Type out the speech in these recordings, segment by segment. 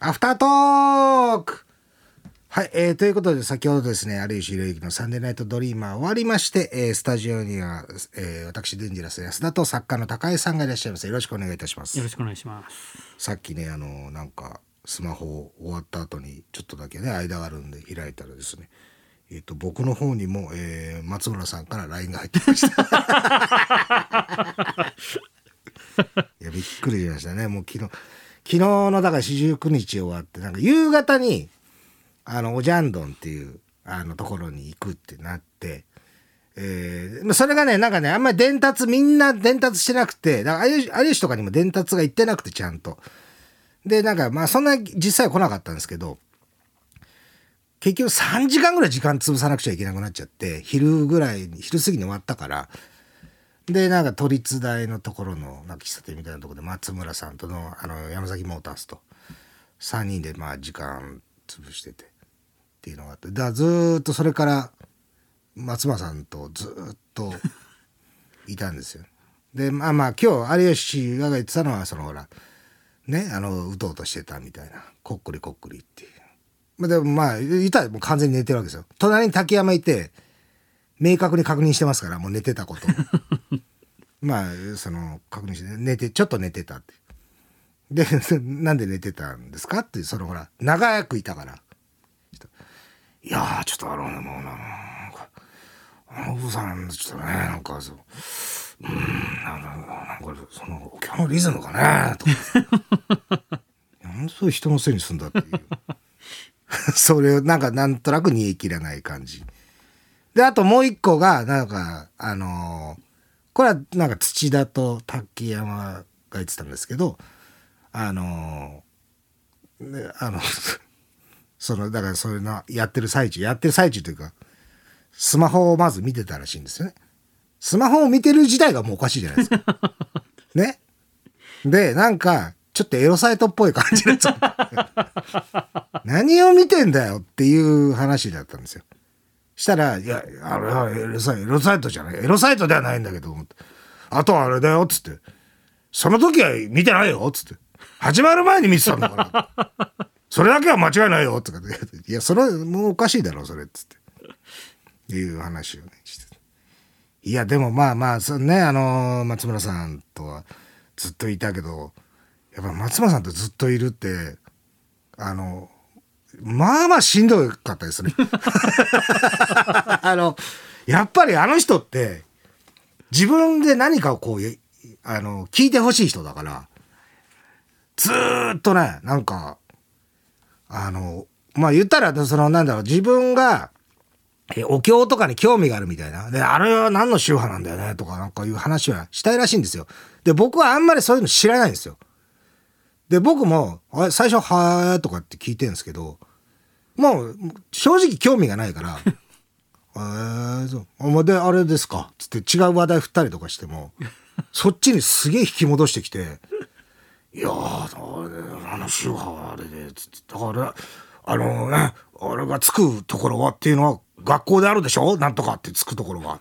アフタートーク。はい、えー、ということで先ほどですね有吉弘行の「サンデーナイトドリーマー」終わりまして、えースタジオには、えー私デンジャラス安田と作家の高井さんがいらっしゃいます。よろしくお願いいたします。よろしくお願いします。さっきねあのなんかスマホ終わった後にちょっとだけね間があるんで開いたらですねえー、と僕の方にも、えー松村さんから LINE が入ってました。いやびっくりしましたね。もう昨日昨日のだから四十九日終わってなんか夕方にあのおジャンドンっていうあのところに行くってなって。えーそれがね、なんかね、あんまり伝達、みんな伝達してなくて、だから有吉とかにも伝達が行ってなくて、ちゃんと。で、なんか、まあ、そんな実際は来なかったんですけど、結局3時間ぐらい時間潰さなくちゃいけなくなっちゃって、昼ぐらい、昼過ぎに終わったから、で、なんか都立大のところの、なんか喫茶店みたいなところで松村さんとの、あの、山崎モータースと、3人でまあ時間潰してて、っていうのがあって、だからずーっとそれから、松村さんとずーっと いたんですよ。で、まあまあ今日有吉が言ってたのは、そのほら、ね、あの、うとうとしてたみたいな、こっくりこっくりっていう。まあでもまあ、いたらもう完全に寝てるわけですよ。隣に竹山いて、明確に確認してますから、もう寝てたこと。まあ、その、確認して、寝て、ちょっと寝てたって。で、なんで寝てたんですかって、そのほら、長くいたから。いやー、ちょっとあのね、もうな、なんか、あのお父さん、ちょっとね、なんかそう、うーん、なんか、なんかその、今日のリズムかね、とか。なんでそういう人のせいにすんだっていう。それを、なんか、なんとなく煮え切らない感じ。で、あともう一個が、なんか、あのーこれはなんか土田と竹山が言ってたんですけど、あのーね、あの、その、だからそういうのやってる最中、やってる最中というか、スマホをまず見てたらしいんですよね。スマホを見てる自体がもうおかしいじゃないですか。ね。で、なんか、ちょっとエロサイトっぽい感じのやつ。何を見てんだよっていう話だったんですよ。したら、いや、あれはエロサイエロサイトじゃない。エロサイトではないんだけど、あとはあれだよ、つって。その時は見てないよ、つって。始まる前に見てたんだから。それだけは間違いないよ、とかって。いや、それもうおかしいだろ、それ、つって。いう話をね、して。いや、でもまあまあ、そうね、あの松村さんとはずっといたけど、やっぱ松村さんとずっといるって、あの、まあまあしんどかったですね。あの、やっぱりあの人って、自分で何かをこう、あの、聞いてほしい人だから、ずっとね、なんか、あの、まあ言ったら、その、なんだろう、自分が、えお経とかに興味があるみたいな。で、あれは何の宗派なんだよねとかなんかいう話はしたいらしいんですよ。で、僕はあんまりそういうの知らないんですよ。で、僕も、あれ最初、はーとかって聞いてるんですけど、もう、正直興味がないから、えー、そう。あまあで、あれですか。つって違う話題振ったりとかしても、そっちにすげえ引き戻してきて、いやー、あの宗派はあれで、つって、だから、あのね、あれがつくところはっていうのは学校であるでしょ？なんとかってつくところが。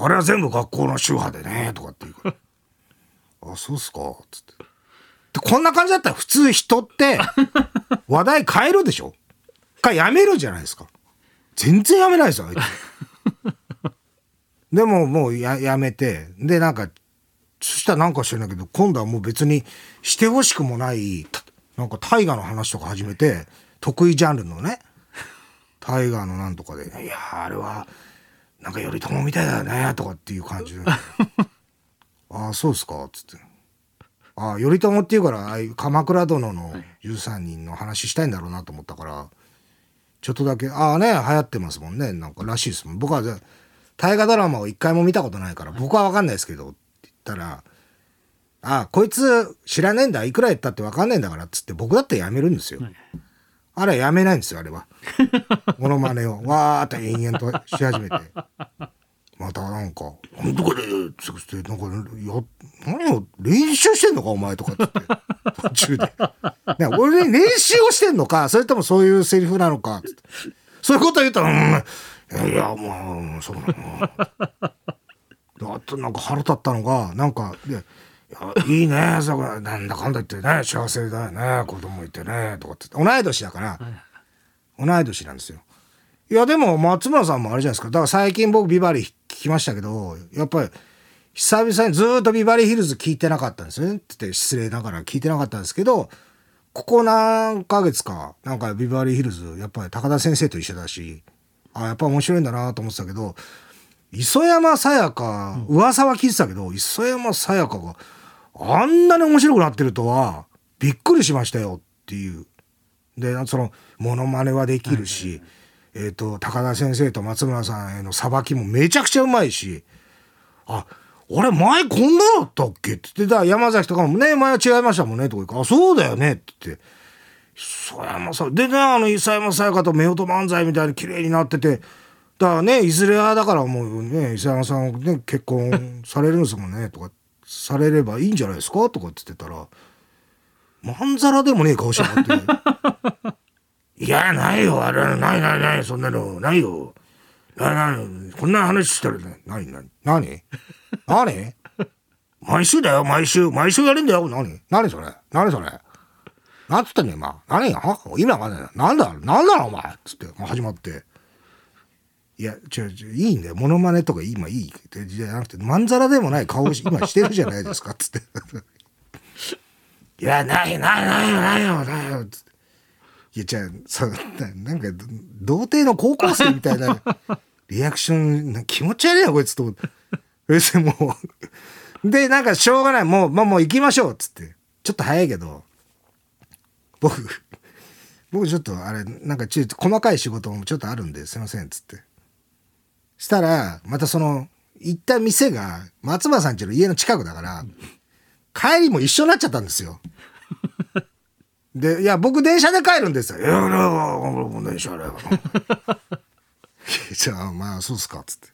あれは全部学校の宗派でね、とかって言うから。あ、そうっすか、つって。でこんな感じだったら普通人って話題変えるでしょ？かやめるじゃないですか。全然やめないですよ、あいつ。でももうややめて、でなんか、そしたらなんか知らないけど、今度はもう別にしてほしくもない、たなんか大河の話とか始めて、得意ジャンルのね、大河のなんとかで、いやーあれは、なんか頼朝みたいだよね、とかっていう感じで。あ あ、そうですか、つって。ああ、頼朝っていうから、ああいう鎌倉殿の13人の話したいんだろうなと思ったから、ちょっとだけ、ああね、流行ってますもんね、なんからしいですもん。僕はぜ大河ドラマを一回も見たことないから、僕は分かんないですけど、って言ったら、ああ、こいつ知らねえんだ、いくら言ったって分かんねえんだから、っつって僕だってやめるんですよ。あれはやめないんですよ、あれは。モノマネを、わーって延々とし始めて。またなんか、なんとかで、つって、なんか、や、何を練習してんのか、お前とかって言って、途中で。ね、俺に練習をしてんのか、それともそういうセリフなのか、つってそういうこと言ったら、うん、いや、もう、そうだな。であとなんか腹立ったのが、なんか、で、「いいねそこなんだかんだ言ってね幸せだよね子供いてね」とかって同い年だから、同い年なんですよ。いやでも松村さんもあれじゃないですかだから最近僕ビバリー聞きましたけどやっぱり久々にずっとビバリーヒルズ聞いてなかったんですねってって失礼ながら聞いてなかったんですけどここ何ヶ月かなんかビバリーヒルズやっぱり高田先生と一緒だしあやっぱ面白いんだなと思ってたけど磯山さやか噂は聞いてたけど、磯山さやかがあんなに面白くなってるとはびっくりしましたよっていう。でそのモノマネはできるし、えー、と高田先生と松村さんへのさばきもめちゃくちゃうまいしあ俺前こんなだったっけ？って言ってた山崎とかもね前は違いましたもんね。とか言うかあそうだよね。って言って。磯山さでねあの磯山さやかと夫婦漫才みたいに綺麗になっててだからねいずれはだからもうね磯山さんね結婚されるんですもんね。とかされればいいんじゃないですか？とかって言ってたらまんざらでもねえ顔してもって。いや、ないよ、あれ、ないないない、そんなの、ないよ。ななこんな話してるね。何何何？何？毎週だよ、毎週。毎週やるんだよ。何？何それ？何それ？なんつってんの？今。何は？今わかんない。なんだ？なんだろお前つって、もう始まって。いや、ちょ、ちょ、いいんだよ。モノマネとか今いいってじゃなくて、まんざらでもない顔し今してるじゃないですか。つって。いや、ない、ない、ないよ、ないよ、ないよ。つって。いや、じゃあ、そう、ななんか、童貞の高校生みたいな リアクション、な気持ち悪いな、こいつと思って。別にもう。で、なんか、しょうがない。もう、まあ、もう行きましょう。つって。ちょっと早いけど、僕、僕ちょっと、あれ、なんか、ちょっと細かい仕事もちょっとあるんで、すいません。つって。したら、またその、行った店が、松村さんちの家の近くだから、帰りも一緒になっちゃったんですよ。で、いや、僕電車で帰るんですよ。いや、俺は俺も電車で。じゃあ、まあ、そうっすか、つって。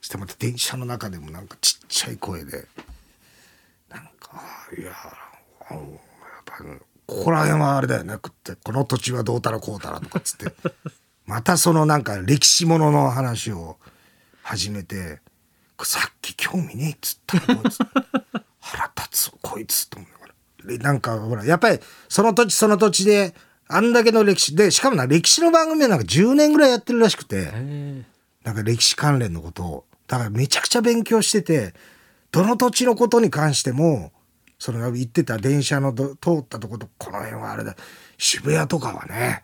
そしてまた電車の中でもなんかちっちゃい声で、なんか、いや、やっぱ、ここら辺はあれだよね、食って、この土地はどうたらこうたらとかっつって、またそのなんか歴史ものの話を始めて、さっき興味ねえっつったらこいつ腹立つこいつと思うなんかほらやっぱりその土地その土地であんだけの歴史でしかもな歴史の番組はなんか10年ぐらいやってるらしくてなんか歴史関連のことを。だからめちゃくちゃ勉強しててどの土地のことに関してもその行ってた電車のど通ったとことこの辺はあれだ。渋谷とかはね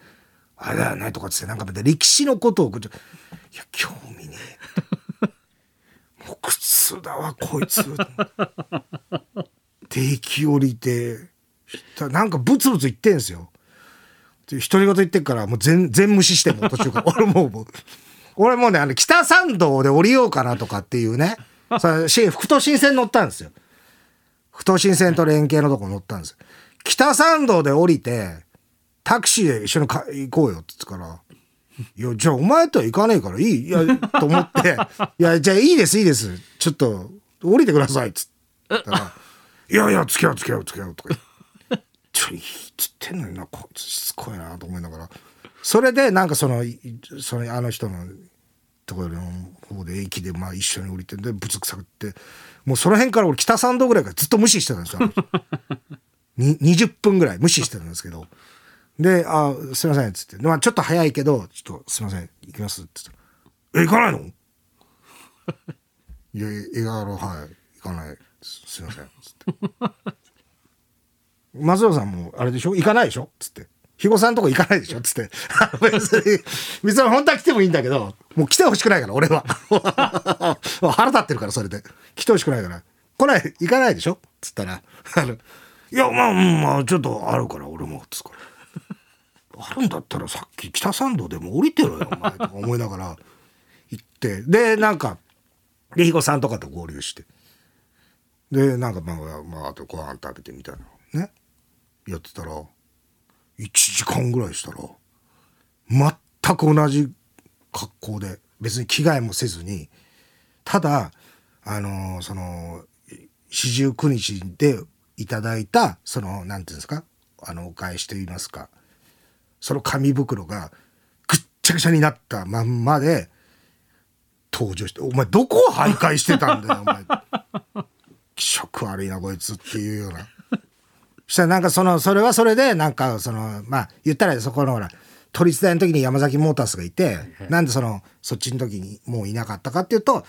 あれだよねとかっつってなんか歴史のことをいや興味ねえ。もう苦痛だわこいつ定期降りてなんかブツブツ言ってんすよ独り言言ってっからもう全全無視しても途中から 俺もう俺もうねあの北参道で降りようかなとかっていうねさし副都心線乗ったんですよ副都心線と連携のとこ乗ったんです北参道で降りてタクシーで一緒にか行こうよって言ってからいや、じゃあお前とは行かねえからいい。いや、と思って、いや、じゃあいいです、いいです。ちょっと、降りてください。っつったら、いやいや、付き合う、付き合う、付き合う。とか ちょ、いつってんのにな、こいつしつこいなと思いながら。それで、なんかその、その、あの人のところの方で駅で、まあ一緒に降りてん、で、ぶつくさくって、もうその辺から俺北参道ぐらいからずっと無視してたんですよ。20 分ぐらい無視してたんですけど。で、あ、すいません、っつって。まあ、ちょっと早いけど、ちょっと、すいません、行きます、つって。え、行かないの？いや、いや、はい、行かない。すいません、つって。松尾さんも、あれでしょ？行かないでしょ？っつって。肥後さんとこ行かないでしょ？っつって。別に、別に本当は来てもいいんだけど、もう来てほしくないから、俺は。腹立ってるから、それで。来てほしくないから。来ない、行かないでしょ？っつったら、あの、いや、まあ、まあ、ちょっとあるから、俺も、っつっから。あるんだったらさっき北参道でも降りてろよお前とか思いながら行ってでなんかで肥後さんとかと合流してでなんかまあまあとご飯食べてみたいなね。やってたら1時間ぐらいしたら全く同じ格好で別に着替えもせずにただあのその四十九日でいただいたそのなんていうんですかあのお返しといいますかその紙袋がぐっちゃぐちゃになったまんまで登場して「お前どこを徘徊してたんだよお前」気色悪いなこいつっていうような。そしたらなんかそのそれはそれでなんかそのまあ言ったらそこのほら都立大の時に山崎モータースがいてなんでそのそっちの時にもういなかったかっていうと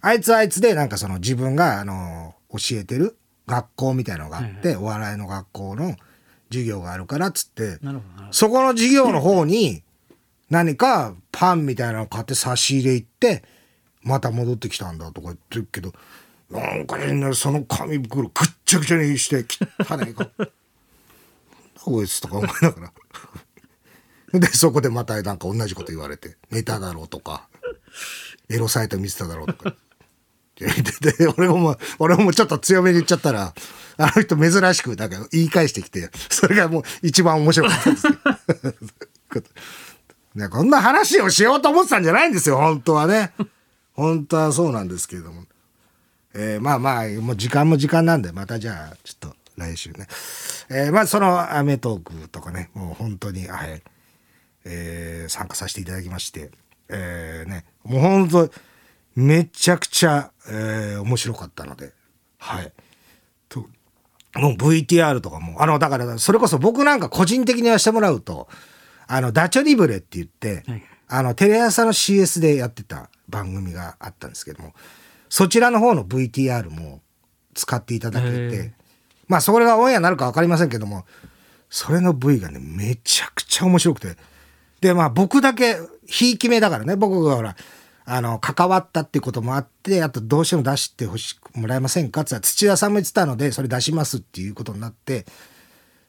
あいつはあいつでなんかその自分があの教えてる学校みたいなのがあって、お笑いの学校の授業があるからっつってそこの授業の方に何かパンみたいなの買って差し入れ行ってまた戻ってきたんだとか言ってるけどなんかねその紙袋ぐっちゃぐちゃにして汚ねえかこいつとか思いながら。でそこでまたなんか同じこと言われて「ネタだろ」うとか「エロサイト見せただろ」うとか。でで俺も俺もちょっと強めに言っちゃったらあの人珍しくだけど言い返してきてそれがもう一番面白かったです ねこんな話をしようと思ってたんじゃないんですよ本当はね。本当はそうなんですけれども、えーまあまあもう時間も時間なんでまたじゃあちょっと来週ね、えーまあその『アメトーーク』とかねもう本当にはい、えー参加させていただきましてえーねもう本当めちゃくちゃ、えー面白かったのではい。ともう VTR とかもあのだからそれこそ僕なんか個人的にはしてもらうとあのダチョリブレって言って、はい。あのテレ朝の CS でやってた番組があったんですけどもそちらの方の VTR も使っていただけへてえまあそれがオンエアになるか分かりませんけどもそれの V がねめちゃくちゃ面白くて。でまあ僕だけひいき目だからね僕がほらあの関わったっていうこともあってあとどうしても出してほしくもらえませんかって言ったら土屋さんも言ってたのでそれ出しますっていうことになって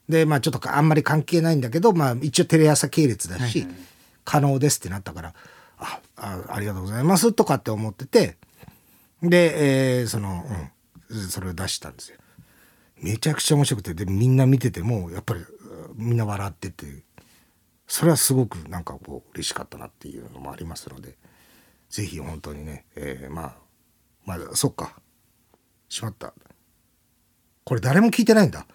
でまあちょっとあんまり関係ないんだけど、まあ、一応テレ朝系列だし、可能ですってなったからああありがとうございますとかって思っててで、えーその、うん、それを出したんですよ。めちゃくちゃ面白くてでみんな見ててもやっぱりみんな笑っててそれはすごくなんかこう嬉しかったなっていうのもありますのでぜひ本当にね、えーまあまあそっか。しまった。これ誰も聞いてないんだ。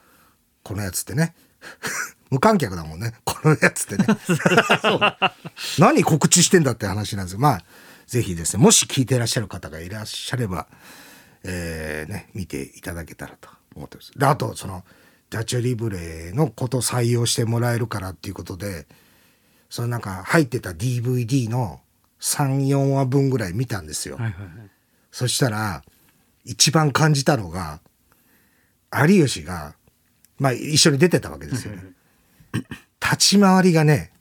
このやつってね。無観客だもんね。このやつってね。何告知してんだって話なんですよ。まあぜひですねもし聞いてらっしゃる方がいらっしゃればえーね見ていただけたらと思ってます。であとそのダチョリブレのこと採用してもらえるからっていうことでそのなんか入ってた DVD の34話分ぐらい見たんですよ、はいはいはい。そしたら一番感じたのが有吉がまあ一緒に出てたわけですよね。立ち回りがね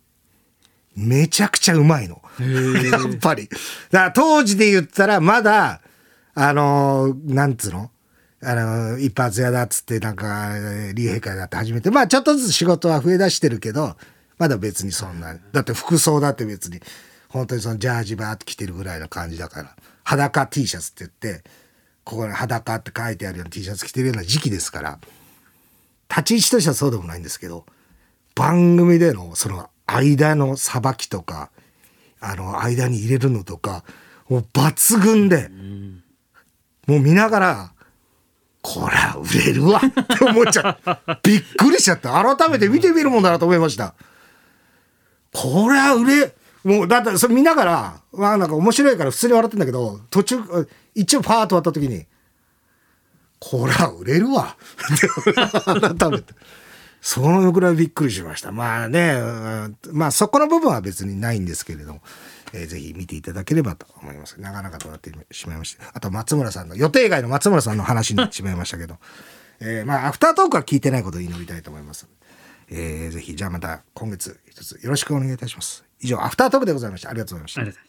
めちゃくちゃうまいの。やっぱり。だから当時で言ったらまだあのーなんつうの？あのー一発屋だっつってなんかえー竜兵会だって始めてまあちょっとずつ仕事は増え出してるけどまだ別にそんなだって服装だって別に本当にそのジャージバーって着てるぐらいの感じだから裸 T シャツって言ってここに裸って書いてあるような T シャツ着てるような時期ですから立ち位置としてはそうでもないんですけど番組でのその間のさばきとかあの間に入れるのとかもう抜群で、もう見ながらこれは売れるわって思っちゃう。びっくりしちゃった。改めて見てみるもんだなと思いました。これは売れもうだってそれ見ながらまあなんか面白いから普通に笑ってんだけど途中一応パーッと終わった時にこれは売れるわ。って改めてそのぐらいびっくりしました。まあねまあそこの部分は別にないんですけれども、えーぜひ見ていただければと思います。なかなかとなってしまいましたあと松村さんの予定外の松村さんの話になってしまいましたけど、えーまあアフタートークは聞いてないことを祈りたいと思います。えーぜひじゃあまた今月一つよろしくお願いいたします。以上アフタートークでございました。ありがとうございました。